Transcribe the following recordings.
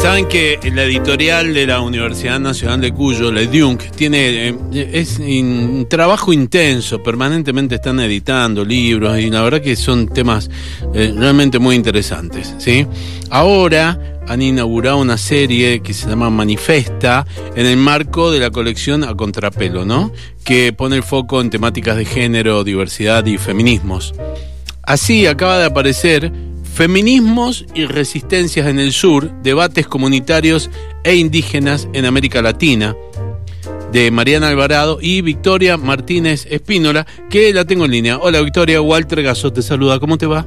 Saben que la editorial de la Universidad Nacional de Cuyo, la DUNC, tiene eh, es un trabajo intenso, permanentemente están editando libros y la verdad que son temas eh, realmente muy interesantes, ¿sí? Ahora han inaugurado una serie que se llama Manifesta en el marco de la colección A Contrapelo, ¿no? Que pone el foco en temáticas de género, diversidad y feminismos. Así acaba de aparecer Feminismos y resistencias en el sur, debates comunitarios e indígenas en América Latina, de Mariana Alvarado y Victoria Martínez Espínola, que la tengo en línea. Hola Victoria, Walter Gaso te saluda, ¿cómo te va?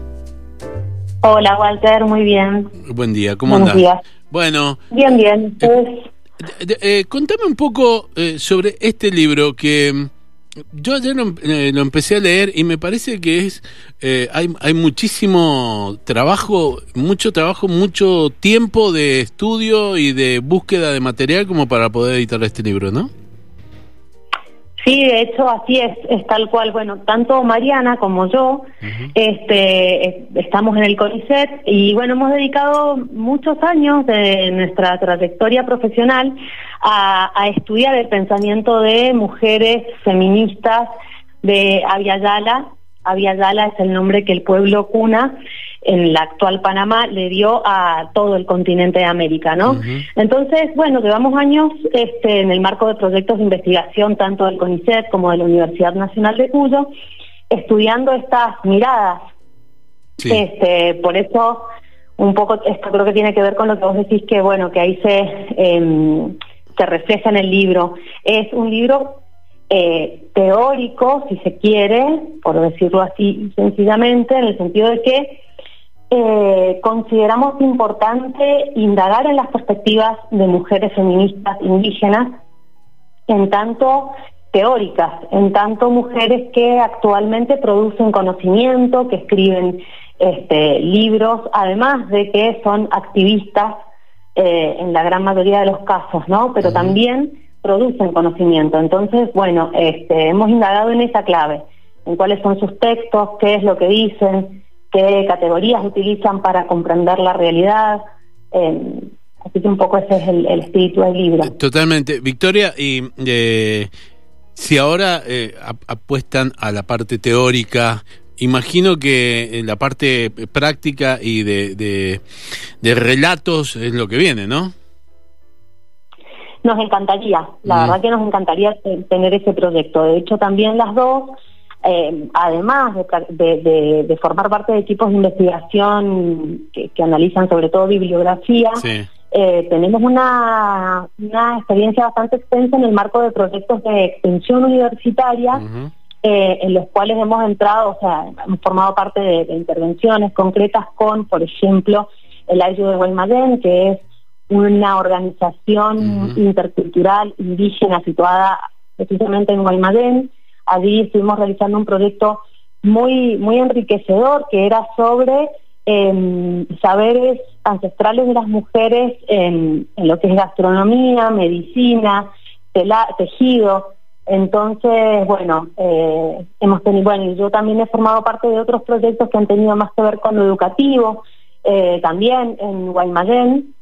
Hola Walter, muy bien. Buen día, ¿cómo andas? Bueno. Bien, bien. Eh, eh, contame un poco eh, sobre este libro que yo ayer eh, lo, empecé a leer y me parece que es eh, hay, hay muchísimo trabajo, mucho trabajo, mucho tiempo de estudio y de búsqueda de material como para poder editar este libro, ¿no? Sí, de hecho así es, es tal cual. Bueno, tanto Mariana como yo este, estamos en el CONICET y bueno, hemos dedicado muchos años de nuestra trayectoria profesional a, estudiar el pensamiento de mujeres feministas de Avia Yala. Avia Yala es el nombre que el pueblo cuna en la actual Panamá le dio a todo el continente de América, ¿no? Entonces, bueno, llevamos años este, en el marco de proyectos de investigación tanto del CONICET como de la Universidad Nacional de Cuyo, estudiando estas miradas. Este, por eso, un poco, esto creo que tiene que ver con lo que vos decís que, bueno, que ahí se, eh, se refleja en el libro. Es un libro eh, teórico, si se quiere, por decirlo así sencillamente, en el sentido de que eh, consideramos importante indagar en las perspectivas de mujeres feministas indígenas, en tanto teóricas, en tanto mujeres que actualmente producen conocimiento, que escriben este, libros, además de que son activistas eh, en la gran mayoría de los casos, ¿no? Pero también producen conocimiento. Entonces, bueno, este, hemos indagado en esa clave, en cuáles son sus textos, qué es lo que dicen, qué categorías utilizan para comprender la realidad. Eh, así que un poco ese es el, espíritu del libro. Totalmente. Victoria, y eh, si ahora eh, apuestan a la parte teórica, imagino que la parte práctica y de, de, relatos es lo que viene, ¿no? Nos encantaría, la verdad que nos encantaría tener ese proyecto. De hecho, también las dos eh, además de, formar parte de equipos de investigación que, analizan sobre todo bibliografía, eh, tenemos una, una experiencia bastante extensa en el marco de proyectos de extensión universitaria. Eh, en los cuales hemos entrado, o sea, hemos formado parte de, intervenciones concretas con, por ejemplo, el Ayu de Guaymallén, que es una organización intercultural indígena situada precisamente en Guaymallén, Allí estuvimos realizando un proyecto muy, muy enriquecedor que era sobre em, saberes ancestrales de las mujeres en, lo que es gastronomía, medicina, tejido. Entonces, bueno, eh, hemos tenido, bueno, yo también he formado parte de otros proyectos que han tenido más que ver con lo educativo, eh, también en Guaymallén,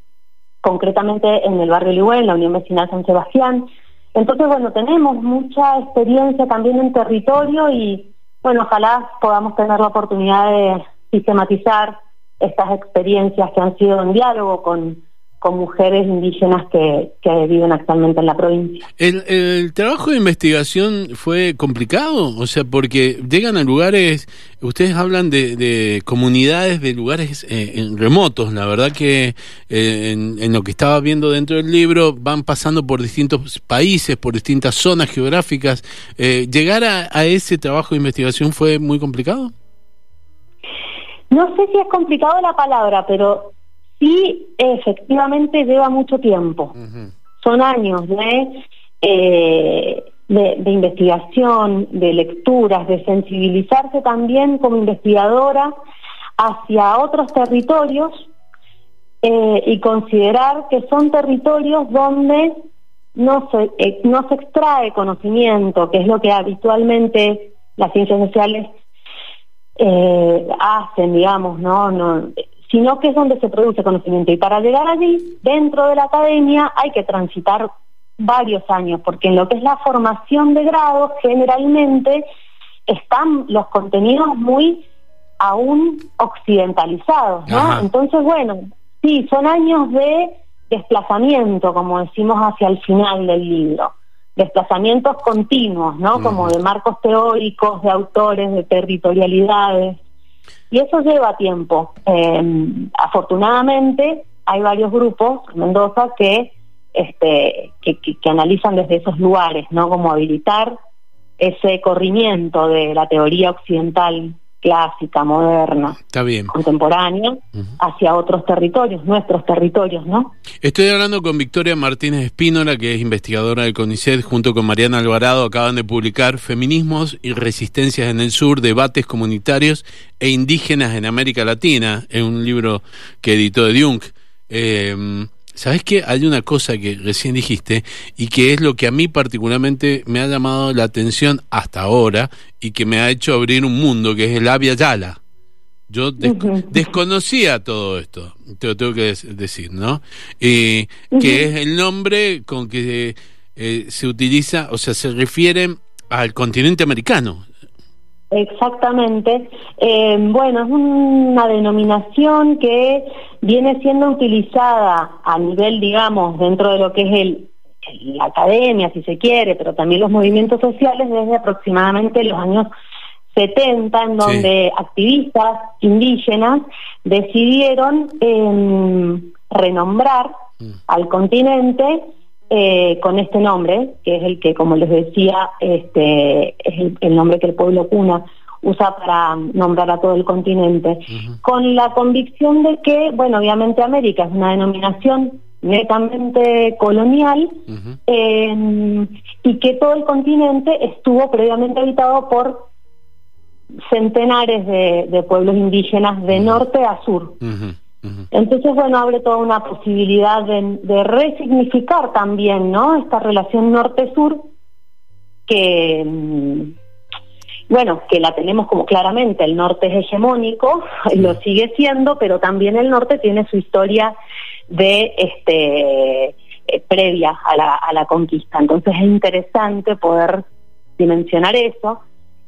concretamente en el barrio Ligüe, en la Unión Vecinal San Sebastián. Entonces, bueno, tenemos mucha experiencia también en territorio y, bueno, ojalá podamos tener la oportunidad de sistematizar estas experiencias que han sido en diálogo con, con mujeres indígenas que, que, viven actualmente en la provincia. ¿El, trabajo de investigación fue complicado? O sea, porque llegan a lugares, ustedes hablan de, comunidades de lugares eh, remotos, la verdad que eh, en, lo que estaba viendo dentro del libro van pasando por distintos países, por distintas zonas geográficas. Eh, ¿Llegar a, a ese trabajo de investigación fue muy complicado? No sé si es complicado la palabra, pero sí efectivamente lleva mucho tiempo. Son años eh, de, de, investigación, de lecturas, de sensibilizarse también como investigadora hacia otros territorios eh, y considerar que son territorios donde no se, eh, no se extrae conocimiento, que es lo que habitualmente las ciencias sociales eh, hacen, digamos, ¿no? no sino que es donde se produce conocimiento. Y para llegar allí, dentro de la academia, hay que transitar varios años, porque en lo que es la formación de grado, generalmente están los contenidos muy aún occidentalizados, ¿no? Entonces, bueno, sí, son años de desplazamiento, como decimos hacia el final del libro, desplazamientos continuos, ¿no? Como de marcos teóricos, de autores, de territorialidades. Y eso lleva tiempo. Em, afortunadamente hay varios grupos en Mendoza que, este, que, que, analizan desde esos lugares, ¿no? Como habilitar ese corrimiento de la teoría occidental clásica, moderna, Está bien. contemporánea, hacia otros territorios, nuestros territorios, ¿no? Estoy hablando con Victoria Martínez Espínola, que es investigadora del CONICET, junto con Mariana Alvarado, acaban de publicar Feminismos y Resistencias en el Sur, Debates Comunitarios e Indígenas en América Latina, en un libro que editó de Jung. Eh, ¿Sabes qué? Hay una cosa que recién dijiste y que es lo que a mí particularmente me ha llamado la atención hasta ahora y que me ha hecho abrir un mundo, que es el Avia Yala. Yo desconocía todo esto, te lo tengo que decir, ¿no? Eh, que es el nombre con que eh, se utiliza, o sea, se refiere al continente americano, Exactamente. Eh, bueno, es una denominación que viene siendo utilizada a nivel, digamos, dentro de lo que es el, la academia, si se quiere, pero también los movimientos sociales desde aproximadamente los años 70, en donde activistas indígenas decidieron eh, renombrar mm. al continente eh, con este nombre, que es el que, como les decía, este, es el, nombre que el pueblo cuna usa para nombrar a todo el continente, con la convicción de que, bueno, obviamente América es una denominación netamente colonial em, y que todo el continente estuvo previamente habitado por centenares de, pueblos indígenas de norte a sur. Entonces, bueno, abre toda una posibilidad de, resignificar también, ¿no? Esta relación norte-sur que, mm, bueno, que la tenemos como claramente, el norte es hegemónico, lo sigue siendo, pero también el norte tiene su historia de, este, eh, previa a la, a la conquista. Entonces es interesante poder dimensionar eso.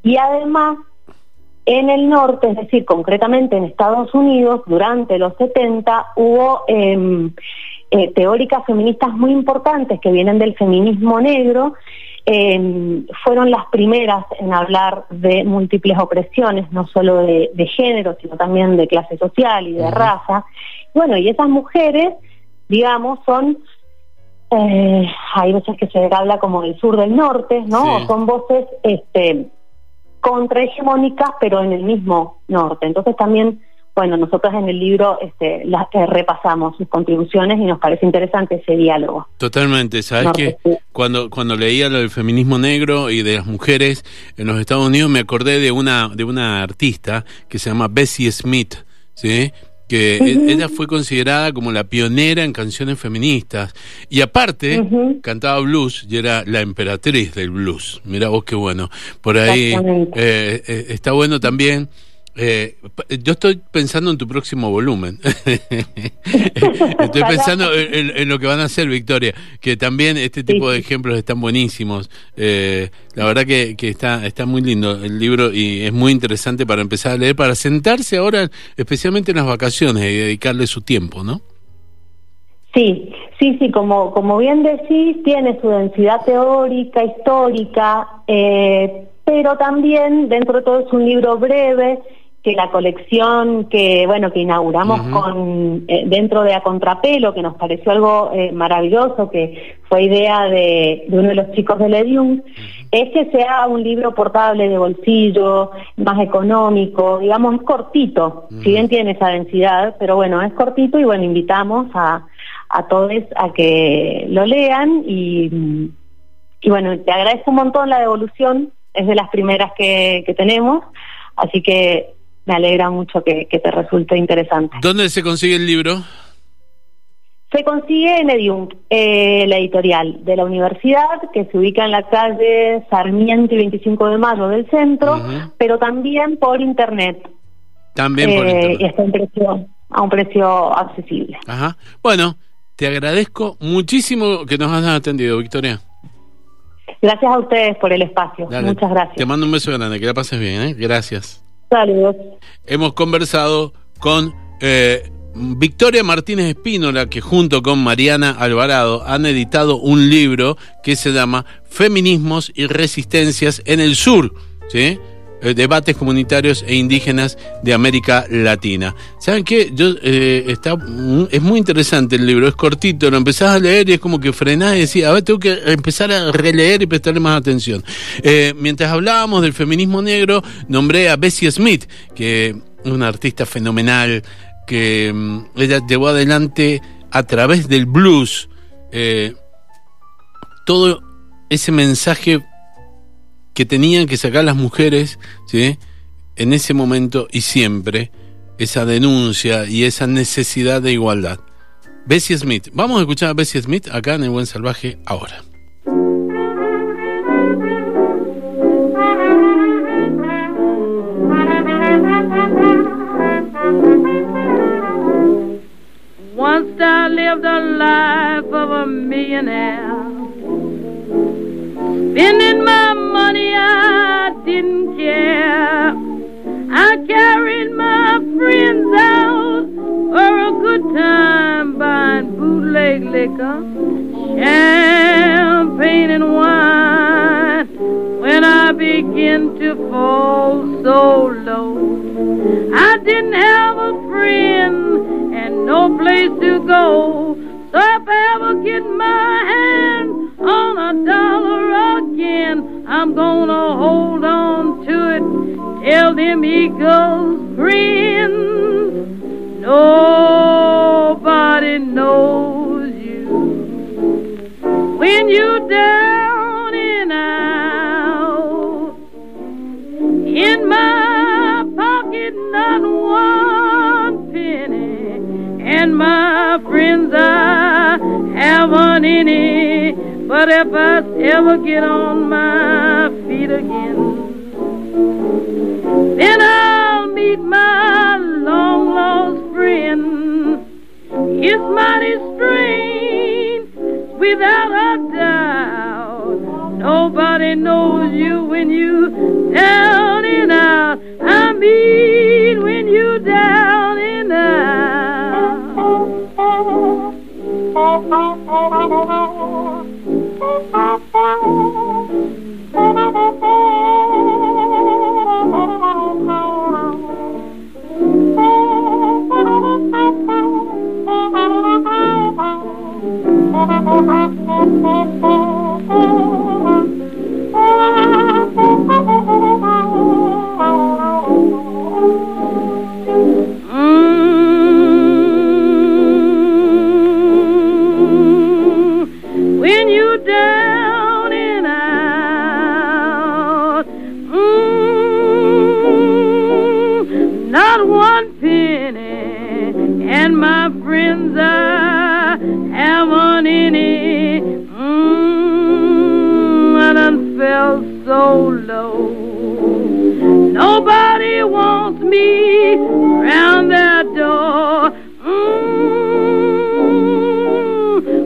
Y además en el norte, es decir, concretamente en Estados Unidos, durante los 70 hubo em, eh, teóricas feministas muy importantes que vienen del feminismo negro, em, fueron las primeras en hablar de múltiples opresiones, no solo de, género, sino también de clase social y de raza. Bueno, y esas mujeres, digamos, son eh, hay veces que se habla como del sur del norte, ¿no? Son voces este, contrahegemónicas, pero en el mismo norte. Entonces también, bueno, nosotros en el libro este, las, eh, repasamos sus contribuciones y nos parece interesante ese diálogo. Totalmente, sabes que cuando cuando leía lo del feminismo negro y de las mujeres en los Estados Unidos me acordé de una de una artista que se llama Bessie Smith, ¿sí? Que e-, ella fue considerada como la pionera en canciones feministas y aparte cantaba blues y era la emperatriz del blues. Mira vos qué bueno. Por ahí eh, eh, está bueno también eh, yo estoy pensando en tu próximo volumen. estoy pensando en, lo que van a hacer, Victoria, que también este tipo de ejemplos están buenísimos. Eh, la verdad que, que, está, está muy lindo el libro y es muy interesante para empezar a leer, para sentarse ahora, especialmente en las vacaciones y dedicarle su tiempo, ¿no? Sí, sí, sí, como, como bien decís, tiene su densidad teórica, histórica, eh, pero también dentro de todo es un libro breve que la colección que bueno que inauguramos con eh, dentro de A Contrapelo que nos pareció algo eh, maravilloso que fue idea de, uno de los chicos de Ledium es que sea un libro portable de bolsillo más económico digamos es cortito. Si bien tiene esa densidad pero bueno es cortito y bueno invitamos a a todos a que lo lean y y bueno te agradezco un montón la devolución es de las primeras que, que tenemos así que me alegra mucho que, te resulte interesante. ¿Dónde se consigue el libro? Se consigue en Edium, eh, la editorial de la universidad, que se ubica en la calle Sarmiento y 25 de Mayo del centro, pero también por internet. También por internet. Y está un precio, a un precio accesible. Ajá. Bueno, te agradezco muchísimo que nos hayas atendido, Victoria. Gracias a ustedes por el espacio. Muchas gracias. Te mando un beso grande, que la pases bien, ¿eh? Gracias. Hemos conversado con eh, Victoria Martínez Espínola, que junto con Mariana Alvarado han editado un libro que se llama Feminismos y Resistencias en el Sur, ¿sí? Eh, debates comunitarios e indígenas de América Latina. ¿Saben qué? Yo, eh, está, es muy interesante el libro, es cortito, lo empezás a leer y es como que frenás y decís, a ver, tengo que empezar a releer y prestarle más atención. Eh, mientras hablábamos del feminismo negro, nombré a Bessie Smith, que es una artista fenomenal, que mm, ella llevó adelante a través del blues todo ese mensaje que tenían que sacar las mujeres, ¿sí? En ese momento y siempre, esa denuncia y esa necesidad de igualdad. Bessie Smith. Vamos a escuchar a Bessie Smith acá en El Buen Salvaje ahora. Once I lived a life of a millionaire. Champagne, and wine. When I began to fall so low, I didn't have a friend and no place to go. So if I ever get my hand on a dollar again, I'm gonna hold on to it. Tell them eagles grin. Nobody knows when you down and out. In my pocket, not one penny, and my friends I haven't any. But if I ever get on my feet again, then I'll when you down and out. I mean when you down and out. when so low. Nobody wants me round their door. Mm,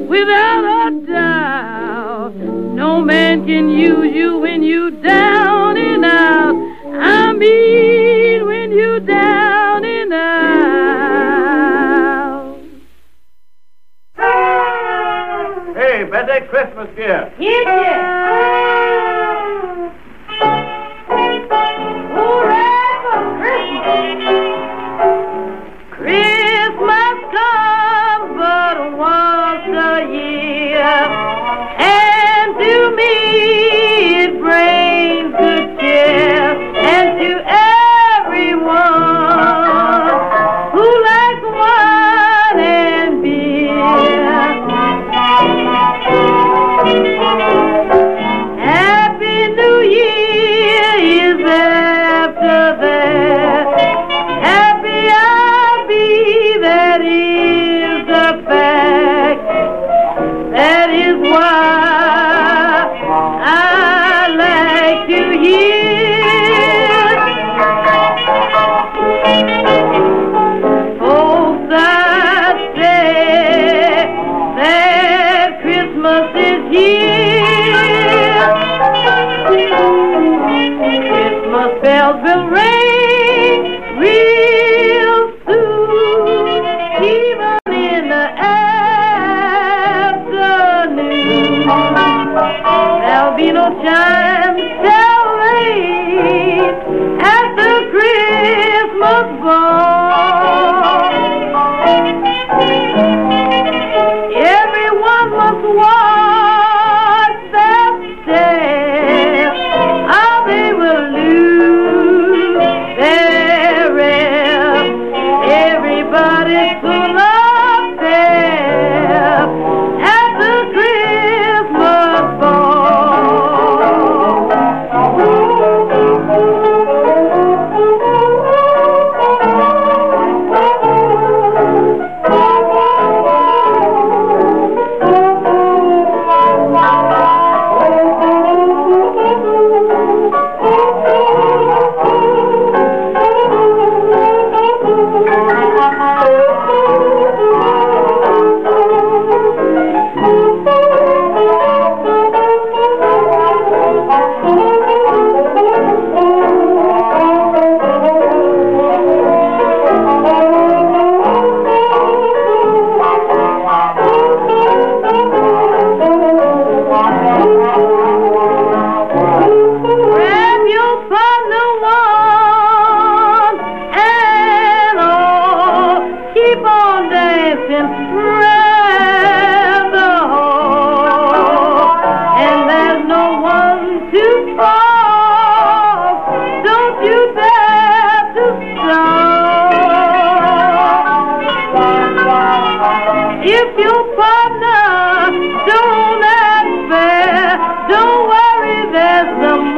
without a doubt, no man can use you when you down and out. I mean when you down and out. Hey, Betty, Christmas here. Here, here.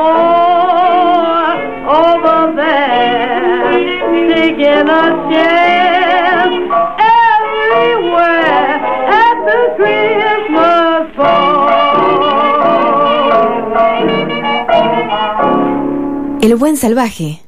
More over there. Taking a chance El buen salvaje.